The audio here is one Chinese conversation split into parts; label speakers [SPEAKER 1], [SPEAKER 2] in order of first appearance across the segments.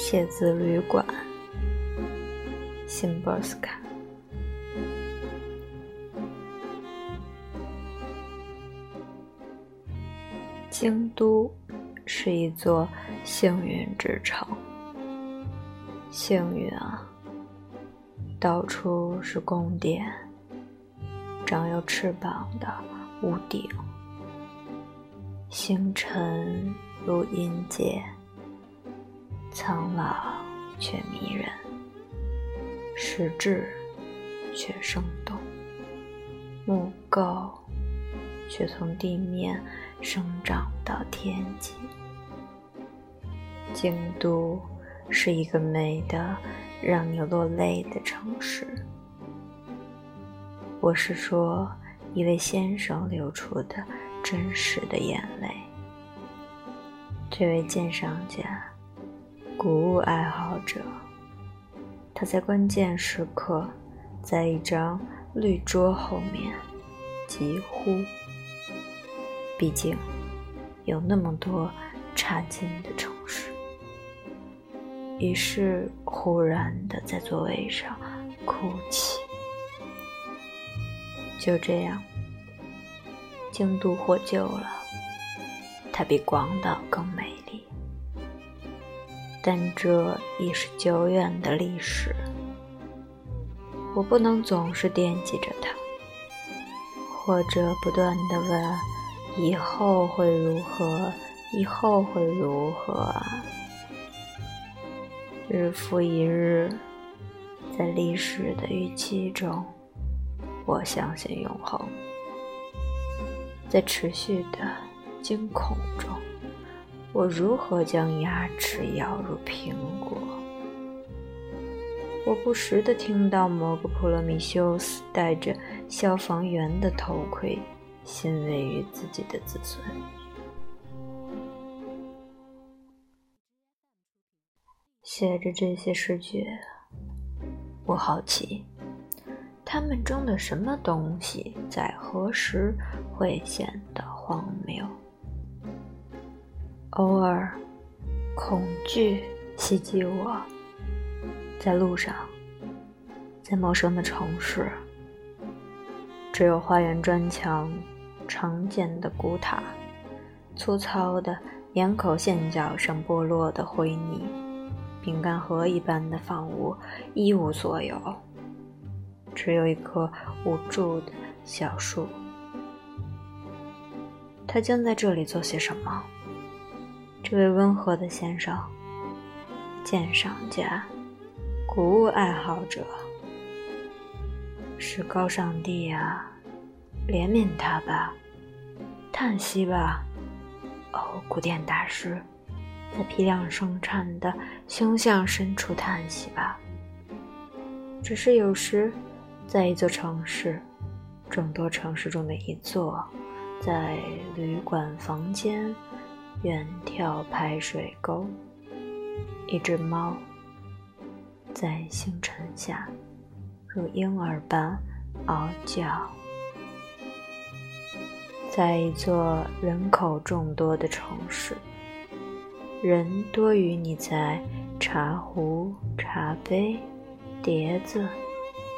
[SPEAKER 1] 写字旅馆，辛波斯卡。京都是一座幸运之城，幸运啊！到处是宫殿，长有翅膀的屋顶，星辰如银劫。苍老却迷人，实质却生动，木构却从地面生长到天际。京都是一个美的让你落泪的城市。我是说，一位先生流出的真实的眼泪。这位鉴赏家。古物爱好者，他在关键时刻，在一张绿桌后面疾呼。毕竟，有那么多差劲的城市。于是，忽然的在座位上哭泣。就这样，京都获救了。它比广岛更美。但这已是久远的历史，我不能总是惦记着它，或者不断的问：以后会如何？以后会如何？日复一日，在历史的预期中，我相信永恒；在持续的惊恐中。我如何将牙齿咬入苹果？我不时地听到某个普罗米修斯戴着消防员的头盔，欣慰于自己的子孙。写着这些诗句，我好奇，他们中的什么东西在何时会显得荒谬？偶尔，恐惧袭击我。在路上，在陌生的城市，只有花园砖墙、常见的古塔、粗糙的檐口线角上剥落的灰泥、饼干盒一般的房屋，一无所有。只有一棵无助的小树。它将在这里做些什么？这位温和的先生，鉴赏家，古物爱好者，是高上帝啊，怜悯他吧，叹息吧，哦，古典大师，在批量生产的胸像深处叹息吧。只是有时，在一座城市，众多城市中的一座，在旅馆房间。远眺排水沟，一只猫在星辰下如婴儿般嗷叫。在一座人口众多的城市，人多于你在茶壶、茶杯、碟子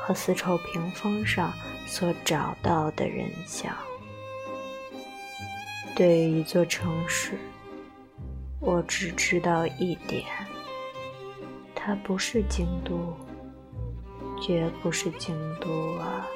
[SPEAKER 1] 和丝绸屏风上所找到的人像。对于一座城市。我只知道一点，它不是京都，绝不是京都啊。